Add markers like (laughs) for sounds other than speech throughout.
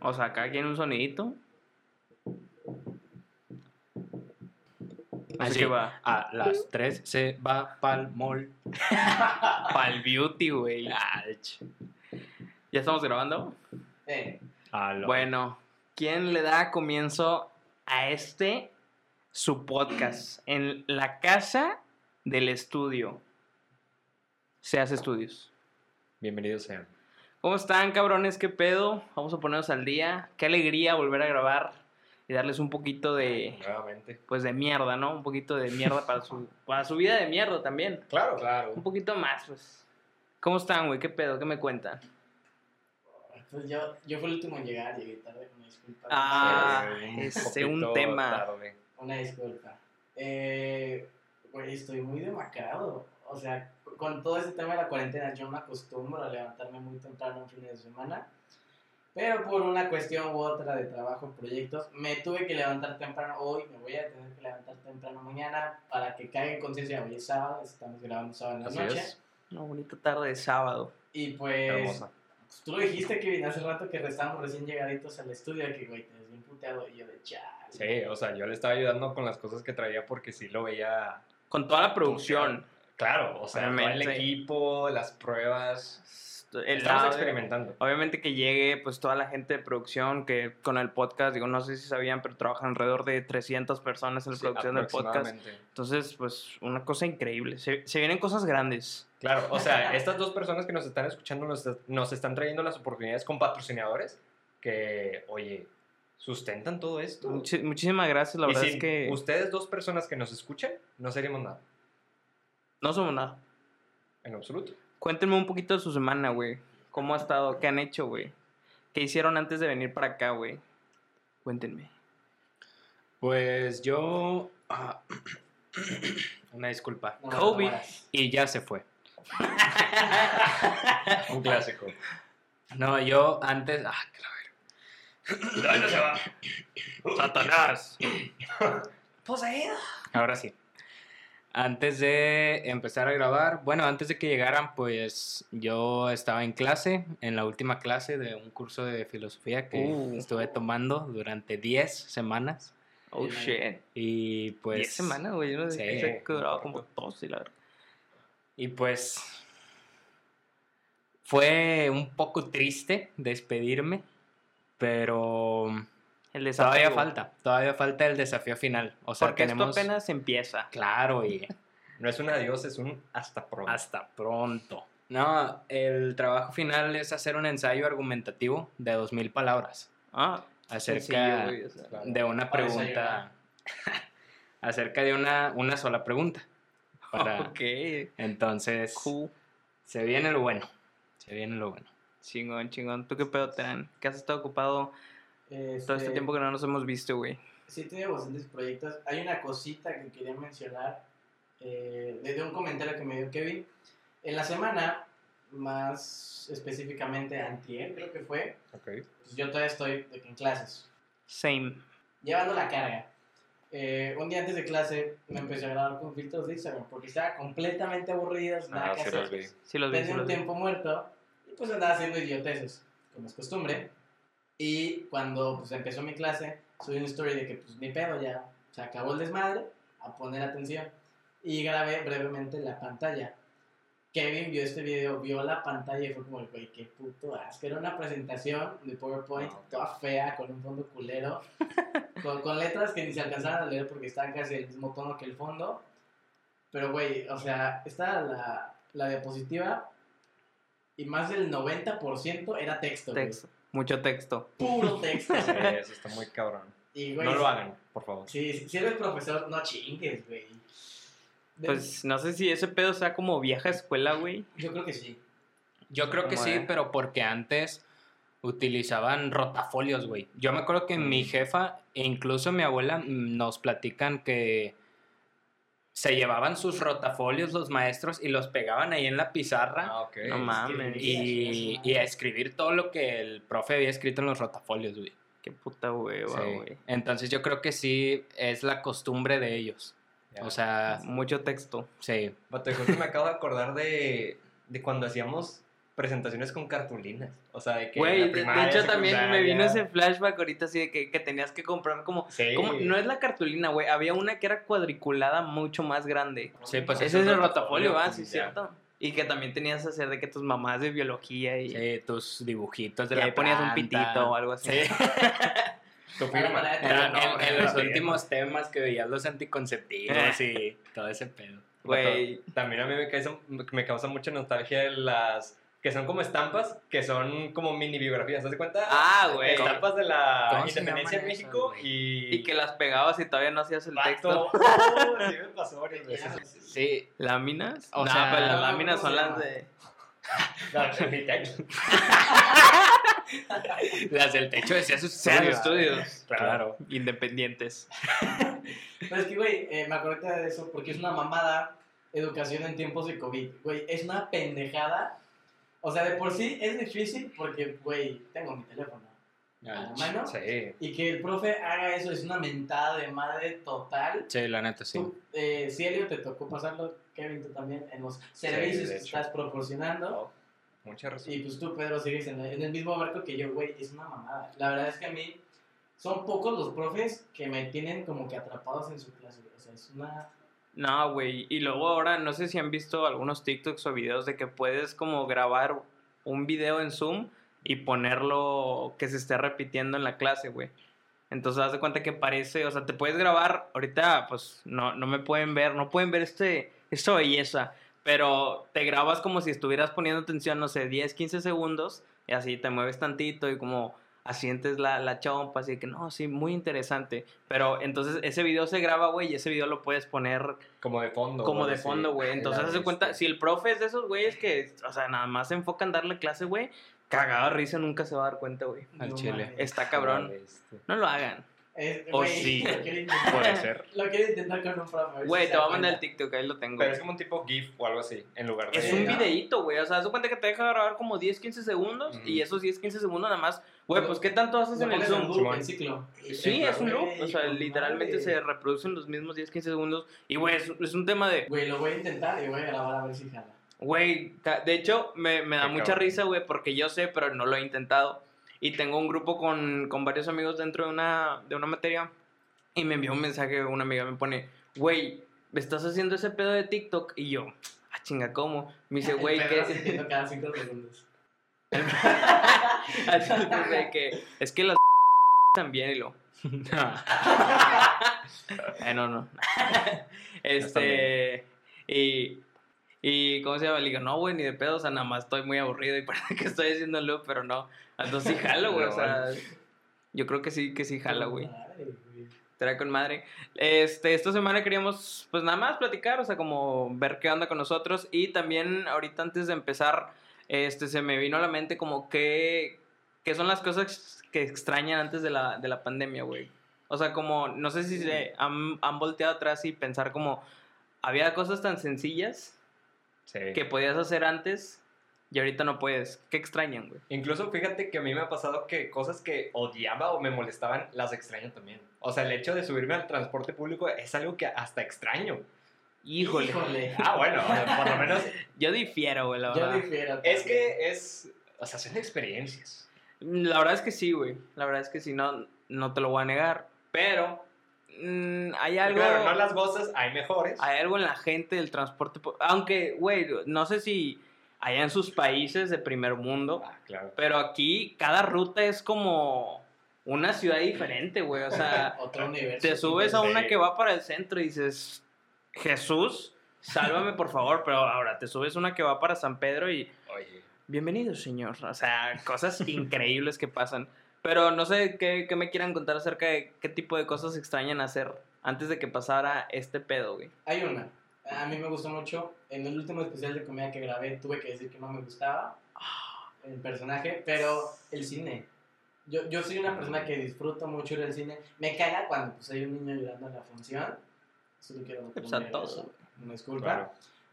O sea, cada quien un sonidito. Así Así que va. A las 3 se va pa'l mall. (laughs) Pa'l beauty, güey. Ach. ¿Ya estamos grabando? Eh, A lo- Bueno, ¿quién le da comienzo a este su podcast? En la casa del estudio. Se hace estudios. Bienvenidos sean. ¿Cómo están, cabrones? ¿Qué pedo? Vamos a ponernos al día. Qué alegría volver a grabar y darles un poquito de, Nuevamente. pues, de mierda, ¿no? Un poquito de mierda para su, (laughs) para su vida de mierda también. Claro, claro. Un poquito más, pues. ¿Cómo están, güey? ¿Qué pedo? ¿Qué me cuentan? pues yo, yo fui el último en llegar, llegué tarde, una disculpa. Ah, un este, un tema. tarde. Una disculpa. Eh, güey, estoy muy demacrado. O sea, con todo este tema de la cuarentena, yo me acostumbro a levantarme muy temprano en fines de semana. Pero por una cuestión u otra de trabajo, proyectos, me tuve que levantar temprano hoy, me voy a tener que levantar temprano mañana para que caiga en conciencia. Hoy es sábado, estamos grabando sábado en la Así noche. es. Una bonita tarde de sábado. Y pues, pues, tú lo dijiste, Kevin, hace rato que estábamos recién llegaditos al estudio, que güey, te ves bien puteado y yo de chale. Sí, o sea, yo le estaba ayudando con las cosas que traía porque sí lo veía. Con toda la producción. Claro, o sea, el equipo, las pruebas. El Estamos audio. experimentando. Obviamente que llegue pues toda la gente de producción que con el podcast, digo, no sé si sabían, pero trabajan alrededor de 300 personas en la Sí, producción del podcast. Entonces, pues una cosa increíble. Se, se vienen cosas grandes. Claro, o sea, estas dos personas que nos están escuchando nos, nos están trayendo las oportunidades con patrocinadores que, oye, sustentan todo esto. Muchi- muchísimas gracias, la y verdad sin es que ustedes dos personas que nos escuchan, no seríamos nada, no somos nada. en absoluto. Cuéntenme un poquito de su semana, güey. ¿Cómo ha estado? ¿Qué han hecho, güey? ¿Qué hicieron antes de venir para acá, güey? Cuéntenme. Pues yo... ah, (clears throat) una disculpa. No, no, Kobe. no, no. Y ya se fue. (laughs) Un clásico. No, yo antes... Ah, verga. ¿Dónde se va? (clears throat) ¡Satanás! (clears throat) Poseído. Ahora sí. Antes de empezar a grabar, bueno, antes de que llegaran, pues yo estaba en clase, en la última clase de un curso de filosofía que Uh. estuve tomando durante 10 semanas. Oh, Bien, shit. Y pues... Diez semanas, güey. Yo no Sí, sé que duraba como dos, y la verdad. Y pues fue un poco triste despedirme, pero El desafío. todavía falta, todavía falta el desafío final. O sea, Porque tenemos... esto apenas empieza. Claro, y no es un adiós, es un hasta pronto. Hasta pronto. No, el trabajo final es hacer un ensayo argumentativo de 2000 palabras Ah, acerca sencillo, güey, o sea. de una pregunta, (laughs) acerca de una, una sola pregunta. Para, (laughs) Ok. Entonces, Cool. se viene lo bueno, se viene lo bueno. Chingón, chingón. ¿Tú qué pedo, Terán? ¿Qué has estado ocupado Este, todo este tiempo que no nos hemos visto, güey? Sí, tenido bastantes proyectos. Hay una cosita que quería mencionar eh, de, de un comentario que me dio Kevin. En la semana, más específicamente antier, creo que fue, pues yo todavía estoy de que en clases, Same. llevando la carga. Eh, un día antes de clase me empecé a grabar con filtros de Instagram porque estaba completamente aburrido, sin nada Ah, que sí hacer. los vi. Sí los vi, sí Tenía un los vi. tiempo muerto y pues andaba haciendo idioteces, como es costumbre. Y cuando pues empezó mi clase, subí una story de que pues ni pedo ya, se acabó el desmadre, a poner atención. Y grabé brevemente la pantalla. Kevin vio este video, vio la pantalla y fue como, güey, qué puto asco. Era una presentación de PowerPoint No. toda fea, con un fondo culero, (laughs) con, con letras que ni se alcanzaban a leer porque estaban casi del mismo tono que el fondo. Pero, güey, o sea, estaba la, la diapositiva y más del 90% era texto. Texto. Mucho texto. Puro texto. Sí, eso está muy cabrón. Y, güey, No lo hagan, por favor. Sí, si- si eres profesor, no chingues, güey. De- Pues no sé si ese pedo sea como vieja escuela, güey. Yo creo que sí. Yo creo que ¿Cómo sí, pero porque antes utilizaban rotafolios, güey. Yo me acuerdo que mi jefa e incluso mi abuela mm, nos platican que se llevaban sus rotafolios los maestros y los pegaban ahí en la pizarra ok. No mames. y, y a escribir todo lo que el profe había escrito en los rotafolios, güey. Qué puta hueva, Sí. güey. Entonces yo creo que sí es la costumbre de ellos. Ya. O sea, Mucho texto. sí. Vato, de justo me acabo de acordar de, de cuando hacíamos presentaciones con cartulinas. O sea, de que. Güey, la de, hecho también me vino ese flashback ahorita así de que, que tenías que comprar como... Sí. como- no es la cartulina, güey. Había una que era cuadriculada mucho más grande. Sí, pues Ese es el rotafolio, ¿va? pues, Sí, cierto. Y que también tenías que hacer de que tus mamás de biología y, Sí, tus dibujitos de y la ahí ponías un pitito o algo así. Sí. (laughs) Tu firma. Era- Era No, en, en los últimos temas que veías los anticonceptivos y (laughs) todo ese pedo. Güey, También a mí me causa, me causa mucha nostalgia las que son como estampas, que son como mini biografías, ¿te das cuenta? Ah, güey. Estampas de la ¿Cómo se independencia de México y... y que las pegabas y todavía no hacías el texto. Vato. (laughs) Oh, sí me pasó varias veces. Sí, ¿Láminas? O no, sea, pero las ¿cómo láminas son las de... En mi techo. las del techo decía sus estudios. estudios. Claro. Independientes. (laughs) Pero es que, güey, eh, me acordé de eso porque es una mamada educación en tiempos de COVID. Güey, es una pendejada. O sea, de por sí es difícil porque, güey, tengo mi teléfono a la mano. Sí. Y que el profe haga eso es una mentada de madre total. Sí, la neta, sí. Tú, eh, si Elio te tocó pasarlo, Kevin, tú también, en los servicios que estás proporcionando. Mucha razón. Y pues tú, Pedro, sigues en, en el mismo barco que yo, güey, es una mamada. La verdad es que a mí son pocos los profes que me tienen como que atrapados en su clase. O sea, es una... No, güey. Y luego ahora, no sé si han visto algunos TikToks o videos de que puedes como grabar un video en Zoom y ponerlo que se esté repitiendo en la clase, güey. Entonces, haz de cuenta que parece, o sea, te puedes grabar, ahorita pues no, no me pueden ver, no pueden ver este, esta belleza, pero te grabas como si estuvieras poniendo atención, no sé, 10, 15 segundos, y así te mueves tantito y como asientes la, la chompa, así que no, sí, muy interesante. Pero entonces ese video se graba, güey, y ese video lo puedes poner Como de fondo. como güey, de sí. fondo, güey. Entonces, de cuenta, bestia. si el profe es de esos güeyes que, o sea, nada más se enfoca en darle clase, güey, cagado de risa nunca se va a dar cuenta, güey. Al no chile. Está cabrón. No lo hagan. O sí, lo quiero (laughs) intentar. Puede ser. Lo quiero intentar con un profe. si Güey, te voy a mandar el. TikTok, ahí lo tengo. Pero es como un tipo GIF o algo así, en lugar de... Es un videíto, güey. O sea, haz de cuenta que te deja grabar como 10, 15 segundos y esos 10, 15 segundos nada más. Güey, pues ¿qué tanto haces en el Zoom? loop, en ciclo. Sí, es un loop. O sea, literalmente madre. se reproducen los mismos 10, 15 segundos. Y, güey, es, es un tema de, Güey, lo voy a intentar y voy a grabar a ver si jala. Güey, de hecho, me, me da Qué mucha cabrón. risa, güey, porque yo sé, pero no lo he intentado. Y tengo un grupo con, con varios amigos dentro de una, de una materia. Y me envió un mensaje, una amiga me pone, güey, ¿estás haciendo ese pedo de TikTok? Y yo, ah, chinga, ¿cómo? Me dice, güey, ¿qué? cada cinco segundos. (laughs) Así, de que, es que las (laughs) también, y lo, (laughs) eh, no, no. este, y, y, ¿cómo se llama? Le digo, no, güey, ni de pedo, o sea, nada más estoy muy aburrido y (laughs) parece que estoy haciendo loop, pero no. Entonces sí jalo, güey, o sea, yo creo que sí, que sí jala, güey. Estará con madre. Este, esta semana queríamos, pues nada más platicar, o sea, como ver qué onda con nosotros. Y también, ahorita antes de empezar, este, se me vino a la mente como qué, qué son las cosas que extrañan antes de la, de la pandemia, güey. O sea, como, no sé si se han, han volteado atrás y pensar como, había cosas tan sencillas Sí. que podías hacer antes y ahorita no puedes. ¿Qué extrañan, güey? Incluso fíjate que a mí me ha pasado que cosas que odiaba o me molestaban las extraño también. O sea, el hecho de subirme al transporte público es algo que hasta extraño. Híjole. Híjole. Ah, bueno, por lo menos (laughs) Yo difiero, güey, la Yo verdad. difiero. es que es, o sea, son experiencias. La verdad es que sí, güey. La verdad es que sí, no, no te lo voy a negar. Pero mm, hay algo. Claro, no las gozas, hay mejores. Hay algo en la gente del transporte. Aunque, güey, no sé si allá en sus países de primer mundo. Ah, claro. Pero aquí cada ruta es como una ciudad diferente, güey. O sea, (laughs) Otro universo. te subes a una que va para el centro y dices, Jesús, sálvame por favor. Pero ahora te subes a una que va para San Pedro y Oye. Bienvenido, señor. O sea, cosas (laughs) increíbles que pasan. Pero no sé qué, qué me quieran contar acerca de qué tipo de cosas extrañan hacer antes de que pasara este pedo, güey. Hay una. A mí me gustó mucho. En el último especial de comedia que grabé tuve que decir que no me gustaba el personaje, pero el cine. Yo, yo soy una persona que disfruto mucho ir al cine. Me caga cuando pues, hay un niño llorando en la función. Eso lo quiero Pues poner güey. Una disculpa. Claro.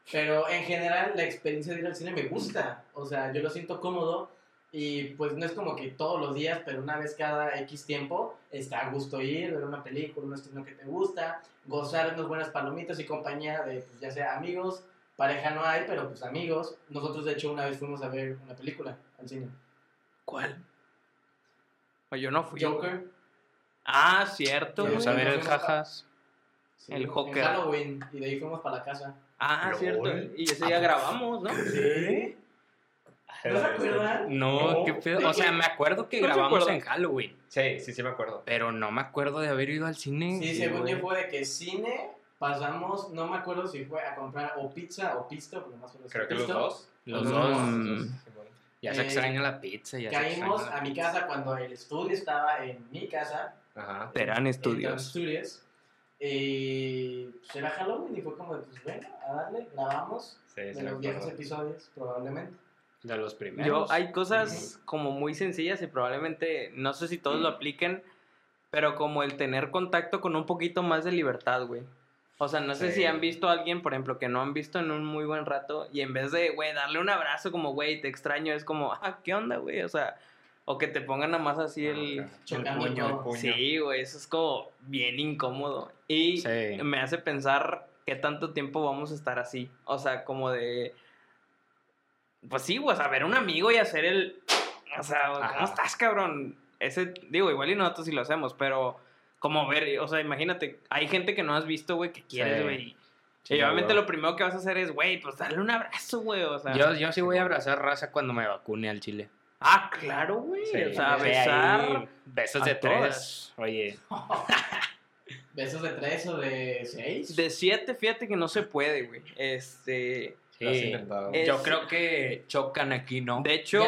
Pero en general la experiencia de ir al cine me gusta. O sea, yo lo siento cómodo y pues no es como que todos los días, pero una vez cada X tiempo está a gusto ir, ver una película, un estreno que te gusta, gozar unas buenas palomitas y compañía de pues, ya sea amigos, pareja no hay, pero pues amigos. Nosotros, de hecho, una vez fuimos a ver una película al cine. ¿Cuál? O yo no fui. Joker. Ah, cierto. Sí, Vamos a ver el jajas. Sí, El en Joker. Halloween. Y de ahí fuimos para la casa. Ah, Lol. cierto. Y ese día grabamos, ¿no? ¿Sí? ¿No se acuerdan? No, No. qué pedo. O sea, me acuerdo que (laughs) No se grabamos en Halloween, Sí, sí, sí me acuerdo. pero no me acuerdo de haber ido al cine. Sí, según güey. yo fue de que cine pasamos, no me acuerdo si fue a comprar o pizza o pisto, porque más o menos Creo que los dos. Los Mm. dos. Simón. Ya se Eh, extraña la pizza, ya se Caímos extraña la a mi pizza. casa cuando el estudio estaba en mi casa. Ajá. Terán en Terán Studios. Studios. Y pues era Halloween y fue como, de, pues bueno, a darle, grabamos Sí, de sí los viejos episodios, probablemente. De los primeros. Yo, hay cosas como muy sencillas y probablemente, no sé si todos lo apliquen, pero como el tener contacto con un poquito más de libertad, güey. O sea, no sé Sí. si han visto a alguien, por ejemplo, que no han visto en un muy buen rato y en vez de, güey, darle un abrazo como, güey, te extraño, es como, ah, ¿qué onda, güey? O sea, o que te pongan nada más así el, Ah, el Chocando puño. todo. puño. Sí, güey, eso es como bien incómodo. Y Sí. me hace pensar qué tanto tiempo vamos a estar así. O sea, como de. Pues sí, güey, o sea, ver a un amigo y hacer el. O sea, ¿cómo Ajá. estás, cabrón? Ese, digo, igual y nosotros sí lo hacemos, pero como ver, o sea, imagínate, hay gente que no has visto, güey, que quieres, Sí. güey. Sí, y obviamente lo primero que vas a hacer es, güey, pues darle un abrazo, güey, o sea. Yo, yo sí voy a abrazar raza cuando me vacune al chile. Ah, claro, güey. Sí, o sea, besar. besos de tres. todas. Oye, (laughs) ¿Besos de tres o de seis? De siete, fíjate que no se puede, güey. Este. Sí. Eh, yo Es- creo que chocan aquí, ¿no? De hecho,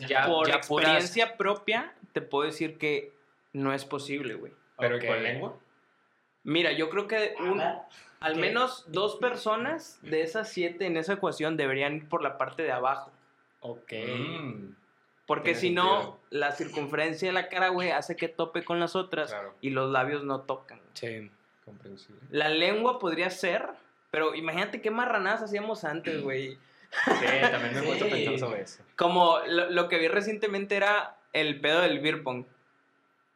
Ya ya- por puras- experiencia propia, te puedo decir que no es posible, güey. ¿Pero Ok. con lengua? Mira, yo creo que un- al ¿Qué? menos dos personas de esas siete en esa ecuación deberían ir por la parte de abajo. Ok. Mm, Porque si no, sentido. la circunferencia de la cara, güey, hace que tope con las otras claro, y los labios no tocan. Sí. comprensible. La lengua podría ser, pero imagínate qué marranadas hacíamos antes, güey. Sí, también me he puesto Sí. pensar sobre eso. Como lo, lo que vi recientemente era el pedo del beer pong.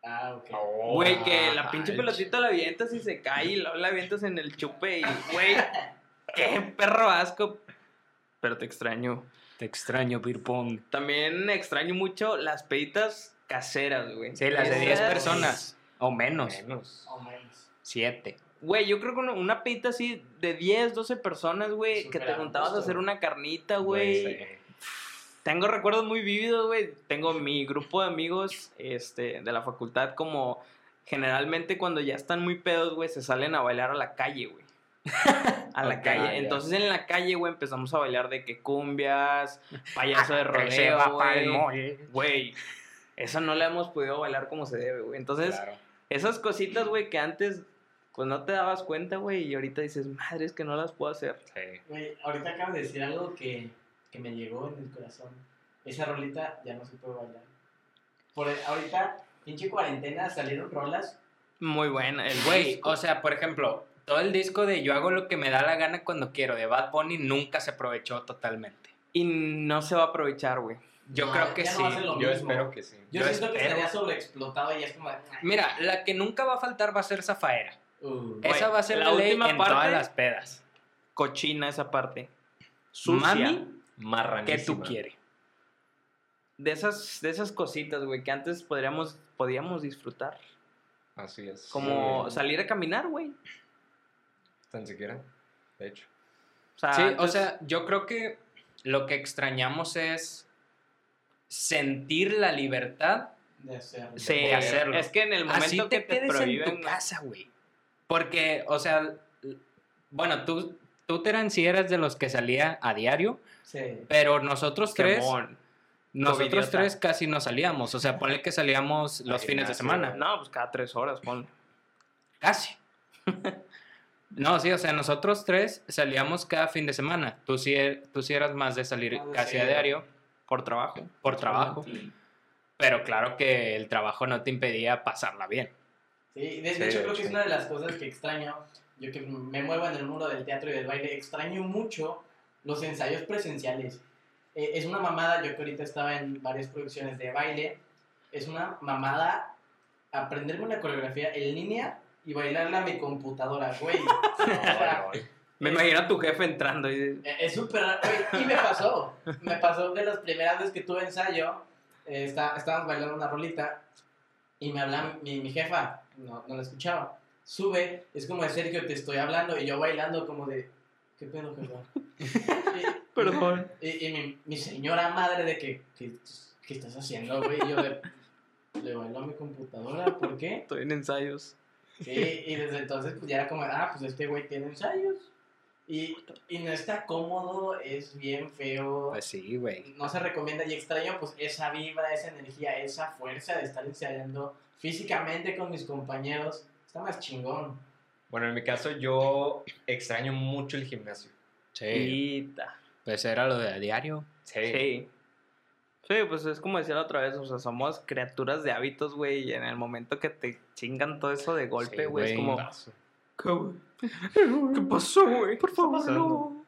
Ah, ok. Oh, Güey, que la pinche el pelotita la avientas y se cae y luego la avientas en el chupe y, (laughs) güey, qué perro asco. Pero te extraño. Te extraño, beer pong. También extraño mucho las peditas caseras, güey. Sí, las de 10 Esas- personas. O menos. Menos. O menos. 7. Güey, yo creo que una, pedita así de 10, 12 personas, güey, que te juntabas a hacer una carnita, güey. Tengo recuerdos muy vívidos, güey. Tengo mi grupo de amigos este, de la facultad como generalmente cuando ya están muy pedos, güey, se salen a bailar a la calle, güey. A la calle. Entonces en la calle, güey, empezamos a bailar de que cumbias, (laughs) payaso de rodeo, güey. eso no la hemos podido bailar como se debe, güey. Entonces, Claro. esas cositas, güey, que antes pues no te dabas cuenta, güey, y ahorita dices, madre, es que no las puedo hacer. Sí. Güey, ahorita acabas de decir algo que, que me llegó en el corazón. Esa rolita ya no se puede bailar. Por ahorita, pinche cuarentena, salieron rolas. Muy buena. El Güey, o sea, por ejemplo, todo el disco de Yo hago lo que me da la gana cuando quiero de Bad Bunny nunca se aprovechó totalmente. Y no se va a aprovechar, güey. Yo No, creo que sí. no Yo mismo. espero que sí. Yo, Yo siento que espero. estaría sobreexplotado y es como. Mira, la que nunca va a faltar va a ser Zafaera. Uh, Esa va a ser la la, ley última en parte- todas las pedas. Cochina esa parte. Sucia. Mami, Marranísima. ¿qué tú quieres? De esas, de esas cositas, güey, que antes podríamos, podíamos disfrutar. Así es. Como Sí. salir a caminar, güey. Tan siquiera, de hecho. O sea, Sí, o sea, yo creo que lo que extrañamos es sentir la libertad. de hacerlo. sí, de hacerlo. es que en el momento Así que te te quedes prohíben... en tu casa, güey. Porque, o sea, bueno, tú, tú Terán, sí eras de los que salía a diario, Sí. pero nosotros tres, nosotros covidiota. tres casi no salíamos. O sea, ponle que salíamos los fines de semana. No, pues cada tres horas, pon. Casi. (laughs) No, sí, o sea, nosotros tres salíamos cada fin de semana. Tú sí, er- tú sí eras más de salir Ah, casi sí. a diario Por trabajo. por trabajo. Pero claro que el trabajo no te impedía pasarla bien. Sí, de, Sí, hecho creo que es una de las cosas que extraño. Yo que me muevo en el mundo del teatro y del baile, extraño mucho los ensayos presenciales. Eh, es una mamada, yo que ahorita estaba en varias producciones de baile, es una mamada aprenderme una coreografía en línea y bailarla a mi computadora, güey. (laughs) O sea, Me imagino a tu jefe entrando y... (laughs) Eh, Es súper raro, güey, y me pasó, me pasó de las primeras veces que tuve ensayo, eh, está- estábamos bailando una rolita y me habla mi, mi jefa, no, no la escuchaba, sube, es como de Sergio, te estoy hablando y yo bailando como de, ¿qué pedo? (laughs) Y- Perdón. Y, y mi, mi señora madre de que, ¿qué, qué estás haciendo, güey? Y yo de, le bailo a mi computadora, ¿por qué? Estoy en ensayos. Sí, y desde entonces pues ya era como, ah, pues este güey tiene ensayos. Y, y no está cómodo, es bien feo. Pues sí, güey. no se recomienda y extraño pues esa vibra, esa energía, esa fuerza de estar ensayando físicamente con mis compañeros. Está más chingón. Bueno, en mi caso yo extraño mucho el gimnasio. Sí. Ita. Pues era lo de a diario. Sí. Sí, pues es como decía la otra vez, o sea, somos criaturas de hábitos, güey, y en el momento que te chingan todo eso de golpe, Sí, güey, es como... ¿Qué, güey? ¿Qué pasó, güey? Por favor, no.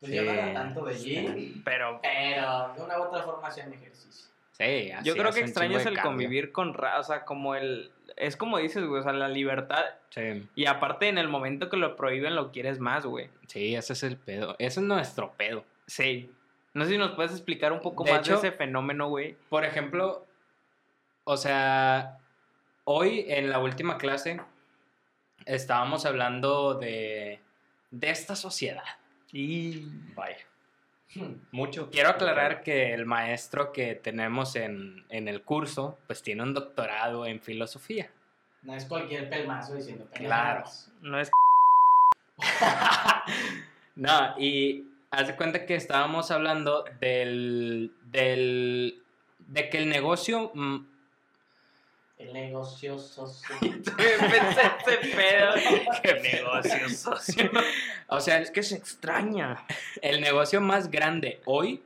Pues yo no Sí. era tanto de gym, Pero pero de una u otra forma hacían ejercicio. Sí, yo así creo es que de el cambio. convivir con raza, o sea, como el... Es como dices, güey, o sea, la libertad. Sí, Y aparte, en el momento que lo prohíben, lo quieres más, güey. sí, ese es el pedo. Ese es nuestro pedo. Sí. No sé si nos puedes explicar un poco De más hecho- de ese fenómeno, güey. Por ejemplo, o sea, hoy en la última clase estábamos hablando de, de esta sociedad. Y... Vaya. Mucho. Quiero aclarar que el maestro que tenemos en, en el curso, pues tiene un doctorado en filosofía. No es cualquier pelmazo diciendo Claro. No es... (laughs) No, y haz de cuenta que estábamos hablando del, del, de que el negocio, mm, El negocio socio. (laughs) Pensé ese pedo. (laughs) qué negocio, socio. O sea, Es que se extraña. el negocio más grande hoy,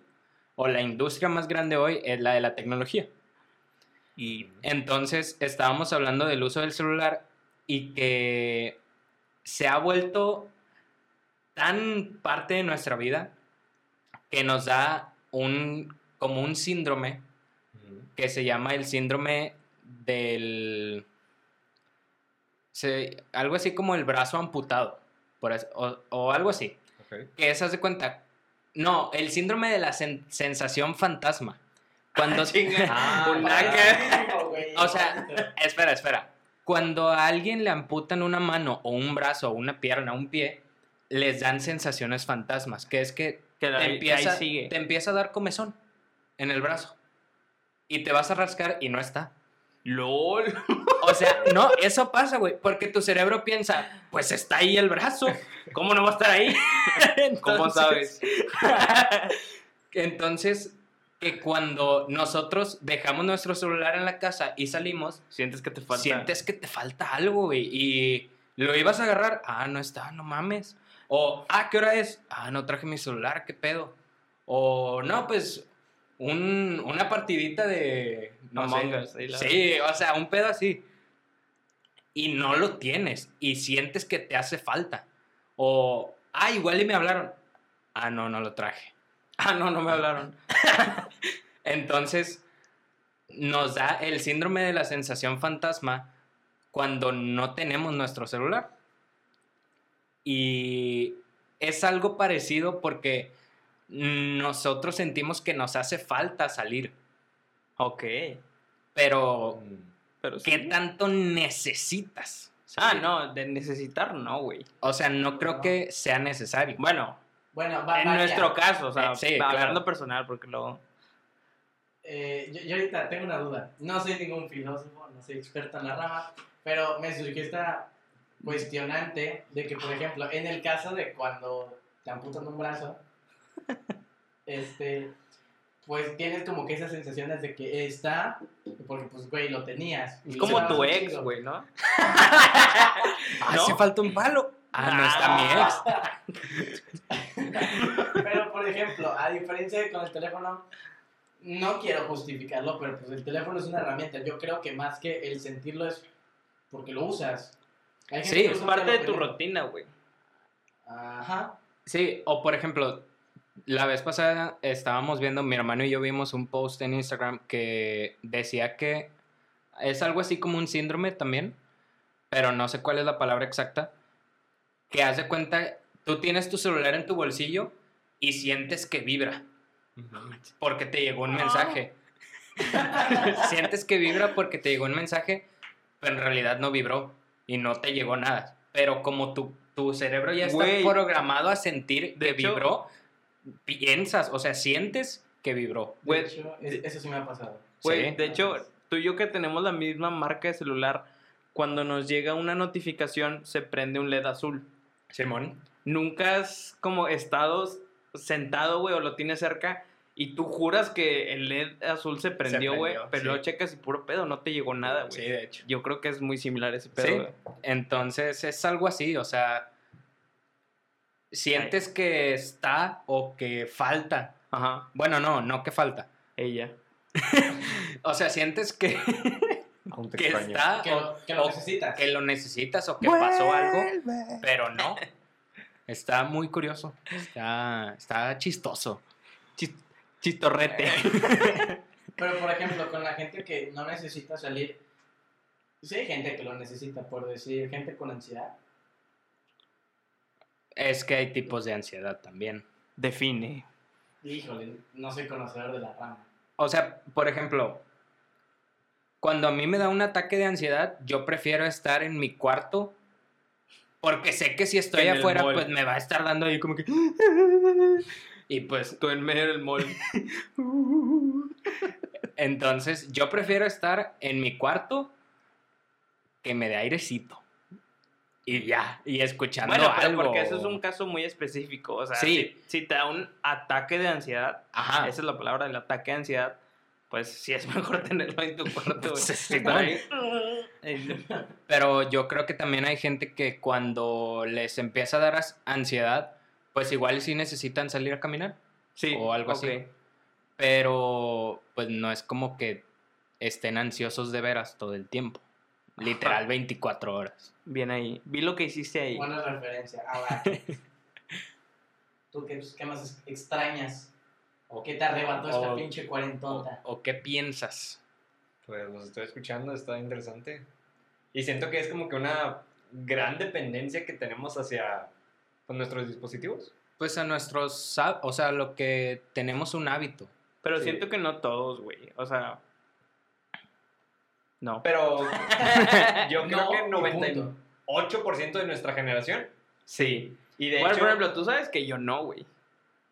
o la industria más grande hoy, es la de la tecnología. Y Entonces, estábamos hablando del uso del celular y que se ha vuelto tan parte de nuestra vida que nos da un como un síndrome que se llama el síndrome del se- algo así como el brazo amputado por o, o algo así Ok. que es haz de cuenta no el síndrome de la sen- sensación fantasma cuando Ah, (laughs) (laughs) güey. O sea, espera, espera. Cuando a alguien le amputan una mano o un brazo o una pierna o un pie, les dan sensaciones fantasmas, que es que que te ahí, empieza, sigue. te empieza a dar comezón en el brazo. Y te vas a rascar y no está. LOL. O sea, no, eso pasa, güey, porque tu cerebro piensa, pues está ahí el brazo. ¿Cómo no va a estar ahí? (laughs) ¿Cómo Entonces- sabes? (laughs) Entonces, que cuando nosotros dejamos nuestro celular en la casa y salimos, Sientes que te falta. sientes que te falta algo, güey. Y lo ibas a agarrar. Ah, no está, no mames. O, ah, ¿qué hora es? Ah, no traje mi celular, ¿qué pedo? O, no, pues, un- una partidita de... No Among sé. Us, ahí la- Sí, o sea, un pedo así. Y no lo tienes. Y sientes que te hace falta. O, ah, igual y me hablaron. Ah, no, no lo traje. Ah, no, no me hablaron. (laughs) Entonces, nos da el síndrome de la sensación fantasma cuando no tenemos nuestro celular. Y es algo parecido porque nosotros sentimos que nos hace falta salir, Ok. pero. Pero sí. ¿qué tanto necesitas? Ah, no, de necesitar no, güey. O sea, no creo que sea necesario. Bueno, Bueno, va, en nuestro caso, o sea, Eh, sí, hablando claro. personal, porque luego... Eh, yo, yo ahorita tengo una duda. No soy ningún filósofo, no soy experto en la rama, pero me surgió esta cuestionante de que, por ejemplo, en el caso de cuando te amputan un brazo, (laughs) este, pues tienes como que esas sensaciones de que está, porque pues, güey, lo tenías. Es como tu ex, güey, ¿no? (laughs) Ah, ¿No? sí falta un palo. Ah, no está mi ex. (laughs) Pero, por ejemplo, a diferencia de con el teléfono, no quiero justificarlo, pero pues el teléfono es una herramienta. Yo creo que más que el sentirlo es porque lo usas. Sí, Es parte de tu rutina, güey. Ajá. Sí, o por ejemplo, la vez pasada estábamos viendo, mi hermano y yo vimos un post en Instagram que decía que es algo así como un síndrome también, pero no sé cuál es la palabra exacta, que haz de cuenta, tú tienes tu celular en tu bolsillo y sientes que vibra. Porque te llegó un mensaje. (laughs) sientes que vibra porque te llegó un mensaje, pero en realidad no vibró y no te llegó nada. Pero como tu, tu cerebro ya está programado a sentir De que hecho- vibró, piensas, o sea, sientes que vibró. De Güey, hecho, es- eso sí me ha pasado. Güey, Sí. de hecho, tú y yo que tenemos la misma marca de celular, cuando nos llega una notificación se prende un LED azul. Simón. Nunca has como estado sentado, güey, o lo tienes cerca y tú juras que el LED azul se prendió, güey, pero sí. luego checas y puro pedo, no te llegó nada, güey. Sí, de hecho. Yo creo que es muy similar ese pedo, Sí. Entonces es algo así, o sea, sientes que está o que falta. Ajá, Bueno, no, no que falta. ella. (laughs) O sea, sientes que, (laughs) que está Que o, lo, que lo o necesitas. que lo necesitas o que pasó algo, pero no. Está muy curioso. Está, está chistoso. Chis- chistorrete. (laughs) Pero, por ejemplo, con la gente que no necesita salir, sí hay gente que lo necesita, por decir, gente con ansiedad. Es que hay tipos de ansiedad también. Define. Híjole, no soy conocedor de la rama. O sea, por ejemplo, cuando a mí me da un ataque de ansiedad, yo prefiero estar en mi cuarto porque sé que si estoy en afuera, pues me va a estar dando ahí como que... Y pues Tú en medio del mall. (laughs) entonces yo prefiero estar en mi cuarto que me dé airecito. Y ya, y escuchando Bueno, pero algo. porque eso es un caso muy específico. O sea, Sí. si, si te da un ataque de ansiedad, Ajá. esa es la palabra, el ataque de ansiedad, pues sí es (laughs) mejor tenerlo en tu cuarto. Sí. (laughs) (laughs) Pero yo creo que también hay gente que cuando les empieza a dar ansiedad, pues igual sí necesitan salir a caminar. Sí, O algo así. Pero pues no es como que estén ansiosos de veras todo el tiempo. Literal (laughs) 24 horas. Bien ahí. Vi lo que hiciste ahí. Buena referencia. Ahora, (laughs) ¿tú qué, qué más extrañas? ¿O qué te arrebató esta pinche ¿O, cuarentonta? o qué piensas? Pues los estoy escuchando, está interesante. Y siento que es como que una gran dependencia que tenemos hacia pues, nuestros dispositivos. Pues a nuestros, o sea, lo que tenemos un hábito. Pero Sí. siento que no todos, güey. O sea. No. Pero (laughs) yo creo No, que punto. 98% de nuestra generación. Sí. Y de Bueno, hecho, por ejemplo, tú sabes que yo no, güey.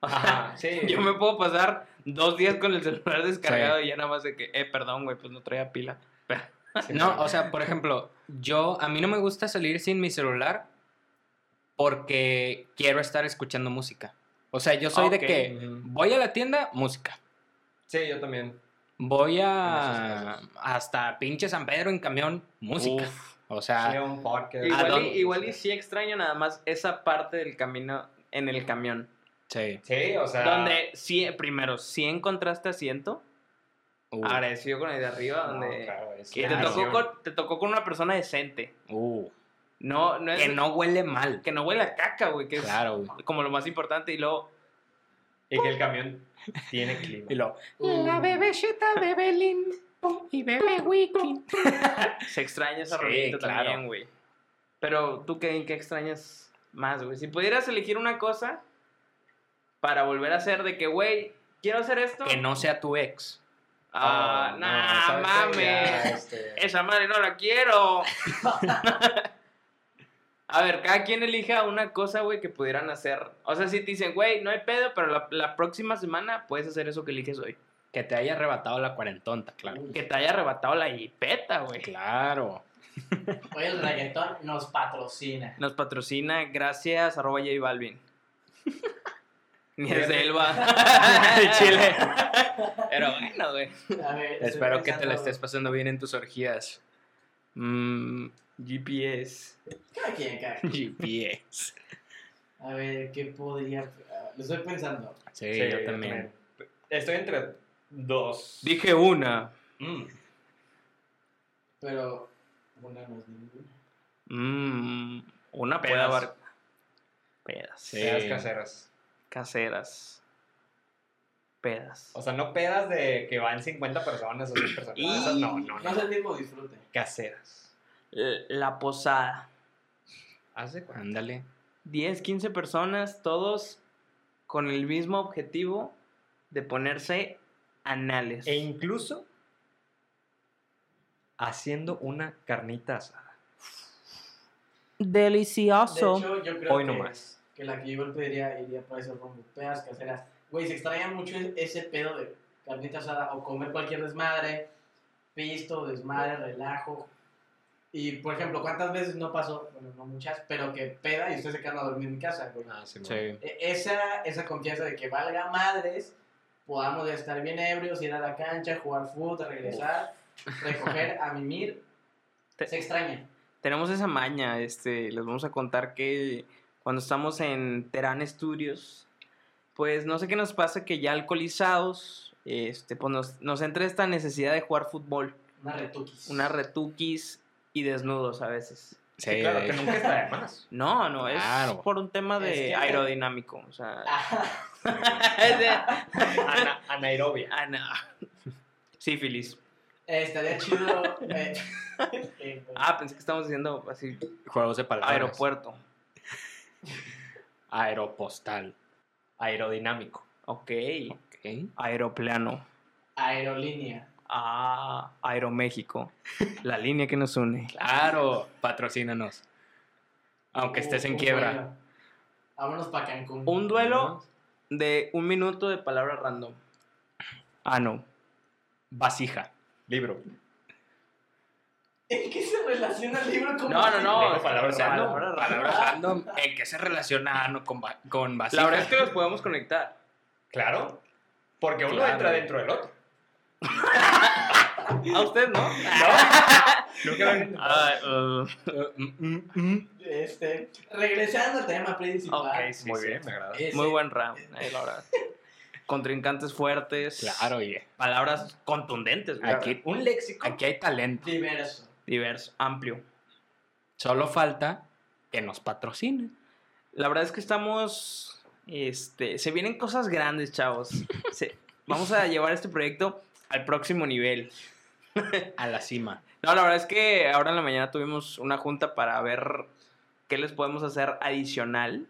O sea, Ajá, (laughs) sí. yo me puedo pasar dos días con el celular descargado y ya nada más de que, eh, perdón, güey, pues no traía pila. (laughs) Sí, No, sí. o sea, por ejemplo, yo, a mí no me gusta salir sin mi celular porque quiero estar escuchando música. O sea, yo soy de que voy a la tienda, música. Sí, yo también. Voy a hasta pinche San Pedro en camión, música. Uf. O sea, un podcast. ¿A Igual, y, igual y sí extraño nada más esa parte del camino en el camión. sí. Sí, o sea. Donde sí, primero, sí encontraste asiento. Uh, Agradecido con el de arriba, no, donde... claro, es que te, tocó con, te tocó con una persona decente. uh, No, no es... que no huele mal. que no huele a caca, güey, que Claro, güey. es como lo más importante. Y luego, Y que el camión tiene clima. Y lo, La bebecita bebe limpo y bebe wiki. (laughs) se extraña esa Sí, rolita claro. también, güey. Pero, ¿tú qué, qué extrañas más, güey? Si pudieras elegir una cosa para volver a hacer de que, güey, quiero hacer esto... Que no sea tu ex. Ah, Oh, nah, ¿sabes qué? Ya, mames. este, Esa madre no la quiero. (laughs) A ver, cada quien elija una cosa, güey, que pudieran hacer. O sea, si te dicen, güey, no hay pedo, pero la, la próxima semana puedes hacer eso que eliges hoy. Que te haya arrebatado la cuarentonta, claro. Que te haya arrebatado la hipeta, güey. Claro. Hoy el reggaetón nos patrocina. Nos patrocina, gracias, arroba J Balvin. (laughs) Ni es de Elba. (laughs) de Chile. Pero bueno, güey. A ver, estoy Espero que te la estés pasando bien en tus orgías. Mm, GPS. Cada quien, cada quien. GPS. A ver, ¿qué podría...? ah, Lo estoy pensando. Sí, sí, yo también. Estoy entre dos. Dije una. Mm. Pero una no es ninguna. Mm, una puede Pedas. Pedas. Sí. Pedas caseras. Caseras. Pedas. O sea, no pedas de que van 50 personas o 100 personas. Y- Esas no, no, No es no. el mismo disfrute. Caseras. L- La posada. ¿Hace cuánto? Ándale. 10, 15 personas, todos con el mismo objetivo de ponerse anales. E incluso haciendo una carnita asada. De Delicioso. hecho, yo creo Hoy que, nomás. que la que yo pediría iría por ese rumbo. Pedas caseras. Güey, se extraña mucho e- ese pedo de carnita asada o comer cualquier desmadre, pisto, desmadre, relajo. Y, por ejemplo, ¿cuántas veces no pasó? Bueno, no muchas, pero que peda y ustedes se quedan a dormir en mi casa, güey. Ah, sí, Sí. E- Esa, esa confianza de que valga madres, podamos ya estar bien ebrios, ir a la cancha, jugar fútbol, regresar, recoger, a mimir. Te- Se extraña. Tenemos esa maña, este, les vamos a contar que cuando estamos en Terán Studios, pues no sé qué nos pasa que ya alcoholizados, este, pues nos, nos entra esta necesidad de jugar fútbol, Una retuquis. unas retuquis y desnudos a veces. Sí, Sí, claro, que nunca está de más. (laughs) No, no, es Claro. por un tema Es de que- aerodinámico, o sea, (laughs) Ana- anaerobia. no. sífilis. Eh, estaría chido. eh, (laughs) eh, Ah, pensé que estábamos diciendo así Juegos de palabras. aeropuerto. Aeropostal. Aerodinámico. Ok. Ok. Aeroplano. aerolínea. Ah, Aeroméxico. La línea que nos une. Claro, patrocínanos. Aunque estés en quiebra. Vámonos para Cancún. Un duelo de un minuto de palabras random. Ah, no. Vasija. Libro. ¿En qué se relaciona el libro con No, no, no. Digo, palabras random. Palabras random. random. ¿En qué se relaciona ano con, va- con vasija? La verdad es que los podemos conectar. Claro. Porque uno Claro. entra dentro del otro. (laughs) A usted, ¿no? (laughs) Han intentado. Ah, uh, mm, mm. Este, regresando al tema principal. ok, sí, Muy sí. bien, me agrada. Ese- Muy buen round, eh, la verdad. (laughs) Contrincantes fuertes. Claro, oye. Palabras contundentes, güey. Aquí- Un léxico. Aquí hay talento. Diverso. Diverso, amplio. Solo falta que nos patrocinen. La verdad es que estamos. Este. Se vienen cosas grandes, chavos. (laughs) Se- vamos a llevar este proyecto al próximo nivel. (laughs) A la cima. No, la verdad es que ahora en la mañana tuvimos una junta para ver qué les podemos hacer adicional.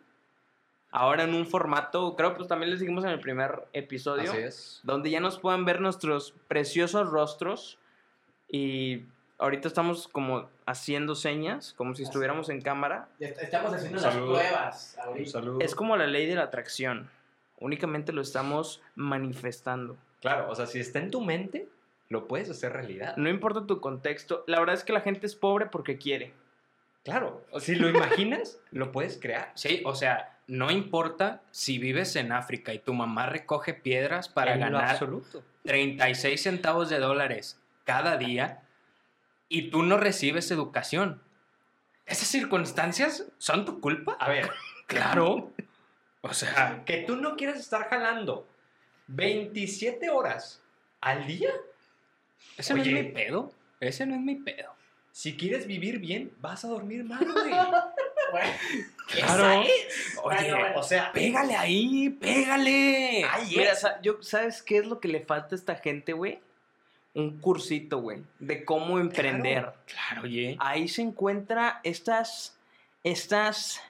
Ahora en un formato, creo que pues también les dijimos en el primer episodio, Así es. donde ya nos puedan ver nuestros preciosos rostros y ahorita estamos como haciendo señas, como si estuviéramos en cámara. Estamos haciendo Un las pruebas Un ahorita. saludo. Es como la ley de la atracción, únicamente lo estamos manifestando. Claro, o sea, si está en tu mente, lo puedes hacer realidad. No importa tu contexto, la verdad es que la gente es pobre porque quiere. Claro, si lo (laughs) imaginas, lo puedes crear. Sí, o sea, no importa si vives en África y tu mamá recoge piedras para En ganar absoluto. 36 centavos de dólares cada día y tú no recibes educación. ¿Esas circunstancias son tu culpa? A ver, (laughs) Claro. O sea, que tú no quieras estar jalando 27 horas al día. Ese no es mi pedo. Ese no es mi pedo. Si quieres vivir bien, vas a dormir mal, güey. (laughs) Bueno, Claro. Oye, Oye, bueno. O sea, pégale ahí, pégale. Ay, Mira, es. sa- yo, ¿sabes qué es lo que le falta a esta gente, güey? Un cursito, güey, de cómo emprender. Claro, oye. Ahí se encuentra estas, estas,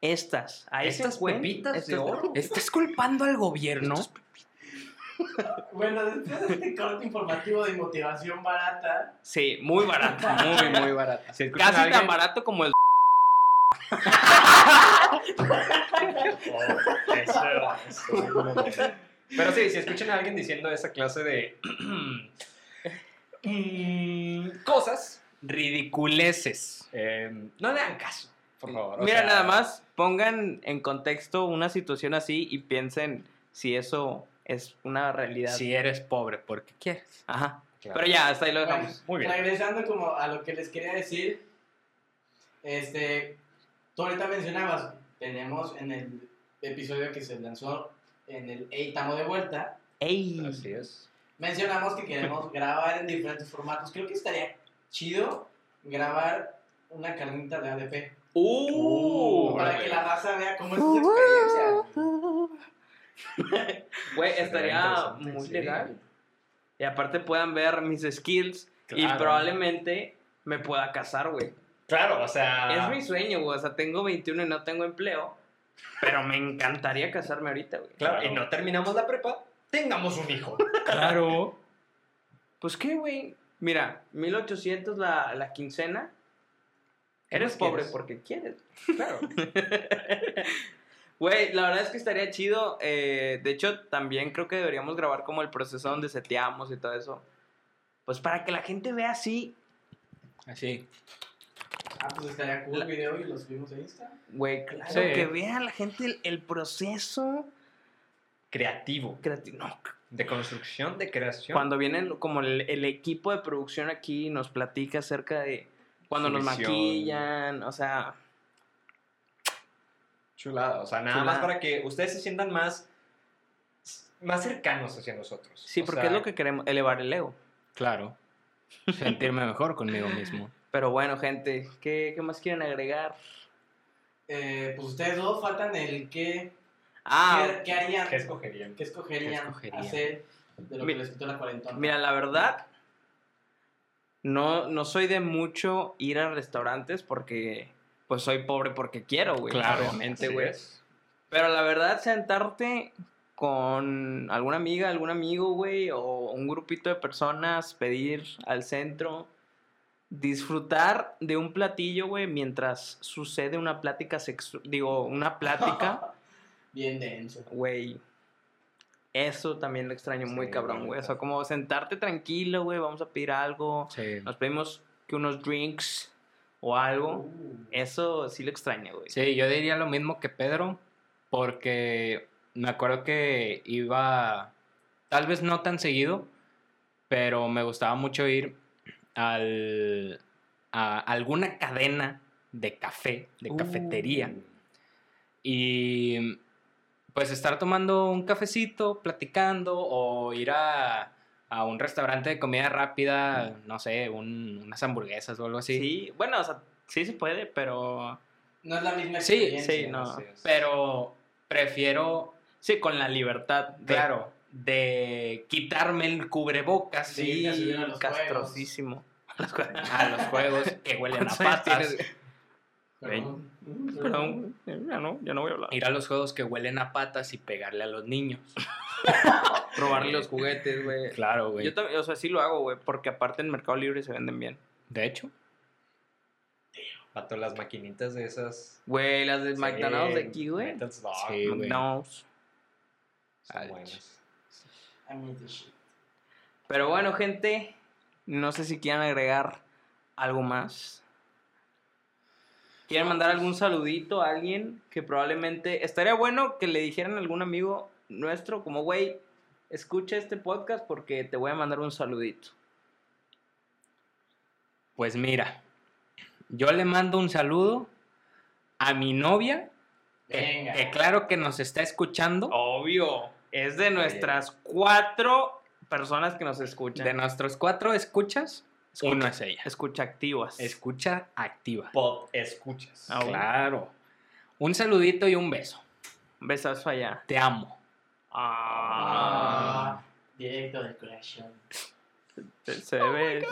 estas. Ahí se Estas encuentra- pepitas de estas- oro. ¿Estás culpando al gobierno? Bueno, después de este corte informativo de motivación barata, Sí, muy barato. (laughs) Muy, muy barata. si Casi tan barato como el... Oh, eso, eso. Pero sí, si escuchan a alguien diciendo esa clase de (clears throat) mm, cosas, Ridiculeces. eh, no le hagan caso, por favor. Mira, sea, nada más pongan en contexto una situación así y piensen si eso es una realidad. Si eres pobre, porque quieres. Ajá. claro. Pero ya, hasta ahí lo bueno, dejamos. Muy bien. regresando como a lo que les quería decir, este, tú ahorita mencionabas, tenemos en el episodio que se lanzó en el Eitamo de vuelta, ¡Ey! Así es. mencionamos que queremos (laughs) grabar en diferentes formatos. Creo que estaría chido grabar una carnita de ADP. ¡Uh! para órale. que la raza vea cómo es su experiencia. Güey, estaría muy sí. legal. Y aparte puedan ver mis skills y Claro. probablemente me pueda casar, güey. Claro, o sea. Es mi sueño, güey. O sea, tengo 21 y no tengo empleo. Pero me encantaría casarme ahorita, güey. Claro, y no terminamos la prepa, tengamos un hijo. (laughs) Claro. Pues qué, güey. Mira, 1800 la, la quincena. ¿Qué Eres pobre quieres? porque quieres. Claro. (laughs) Güey, la verdad es que estaría chido. eh, de hecho, también creo que deberíamos grabar como el proceso donde seteamos y todo eso. Pues para que la gente vea así, Así. Ah, pues estaría cool La- el video y lo subimos a Insta. güey, claro, Sí. que vea la gente el, el proceso Creativo. creativo. No, De construcción, de creación. cuando vienen como el, el equipo de producción aquí y nos platica acerca de cuando nos maquillan, o sea, Chulada. O sea, nada Chulada. más para que ustedes se sientan más. Más cercanos hacia nosotros. sí, O porque sea, es lo que queremos, elevar el ego. Claro. Sentirme mejor conmigo mismo. Pero bueno, gente, ¿qué, qué más quieren agregar? Eh, pues ustedes dos faltan el qué, Ah, qué, qué harían, ¿Qué escogerían? qué escogerían, ¿Qué escogerían? hacer de lo que les quitó la cuarentona. Mira, la verdad, no, no soy de mucho ir a restaurantes porque pues soy pobre porque quiero, güey. Claro, obviamente, güey. Pero la verdad, sentarte con alguna amiga, algún amigo, güey, o un grupito de personas, pedir al centro, disfrutar de un platillo, güey, mientras sucede una plática sexual, digo, una plática, (laughs) Bien denso. güey. Eso también lo extraño muy cabrón, güey. O sea, como sentarte tranquilo, güey, vamos a pedir algo, Sí. nos pedimos que unos drinks o algo. Uh, Eso sí lo extraño, güey. Sí, yo diría lo mismo que Pedro, porque me acuerdo que iba, tal vez no tan seguido, pero me gustaba mucho ir al, a alguna cadena de café, de Uh. cafetería, y pues estar tomando un cafecito, platicando, o ir a, a un restaurante de comida rápida, no sé, un- unas hamburguesas o algo así. Sí, bueno, o sea, sí se puede, pero... no es la misma Sí, experiencia. sí, no. Así es. Pero prefiero Sí, con la libertad. de- Claro, de quitarme el cubrebocas Sí, a los castrosísimo. a los juegos que huelen a (laughs) ¿Cuántos años patas. Perdón. Perdón, ya no, ya no voy a hablar. Ir a los juegos que huelen a patas y pegarle a los niños. (laughs) Robarle los juguetes, güey. Claro, güey. Yo también, o sea, sí lo hago, güey, porque aparte en Mercado Libre se venden bien. De hecho, Pato, las maquinitas de esas. Güey, las de Sí, McDonald's de aquí, güey. Sí. McDonald's. son buenas. Pero bueno, gente, no sé si quieran agregar algo más. ¿Quieren mandar algún saludito a alguien que probablemente... Estaría bueno que le dijeran a algún amigo nuestro como, güey, escucha este podcast porque te voy a mandar un saludito. pues mira, yo le mando un saludo a mi novia, Venga. que claro que nos está escuchando. Obvio, es de nuestras cuatro personas que nos escuchan. De nuestros cuatro escuchas, uno es ella. Escucha activas. Escucha activa. Pod escuchas. Ah. Claro. Un saludito y un beso. Un besazo allá. Te amo. Ah, Ah, directo del corazón. se, se debe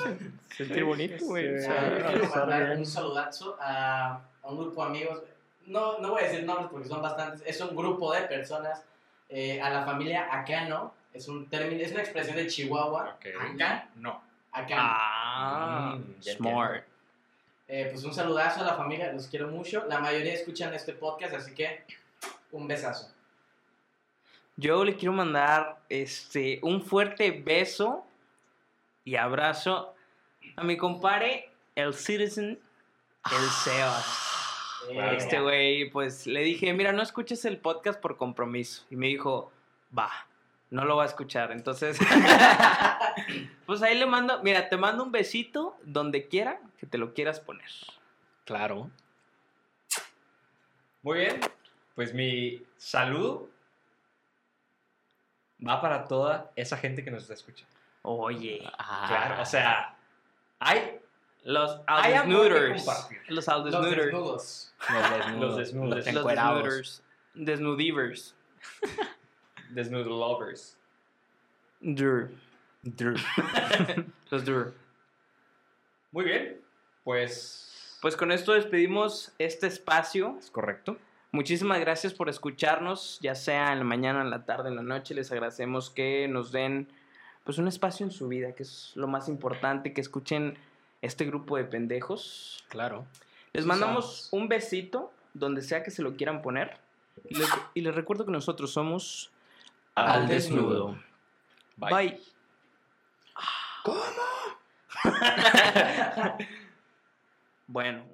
sentir bonito, güey. sea, Ah, quiero mandar un saludazo a, a un grupo de amigos. No, no voy a decir nombres porque son bastantes. Es un grupo de personas. eh, a la familia Acano. Es un término, es una expresión de Chihuahua. Ok. Acá. No. Acano. Ah, Mm, ya smart. Eh, pues un saludazo a la familia, los quiero mucho. La mayoría escuchan este podcast, así que un besazo. Yo le quiero mandar este un fuerte beso y abrazo a mi compadre, el Citizen, el Sebas. Eh, Este güey, pues le dije, mira, no escuches el podcast por compromiso. Y me dijo, va, no lo va a escuchar. Entonces, (laughs) pues ahí le mando, mira, te mando un besito donde quiera que te lo quieras poner. Claro. Muy bien. Pues mi saludo va para toda esa gente que nos está escuchando. Oye, Claro, o sea, hay los Aldesnuders. Los Los Aldesnuders. desnudos. los desnudos. Los desnudos. Los Los. Desnudivers. Desnudo lovers. Dur. Dr- (laughs) (laughs) Los dur. Muy bien. Pues Pues con esto despedimos este espacio. ¿Es correcto? Muchísimas gracias por escucharnos, ya sea en la mañana, en la tarde, en la noche. Les agradecemos que nos den pues un espacio en su vida, que es lo más importante, que escuchen este grupo de pendejos. Claro. Les mandamos un besito donde sea que se lo quieran poner. Y les, y les recuerdo que nosotros somos Al desnudo. Bye. ¿Cómo? (laughs) bueno,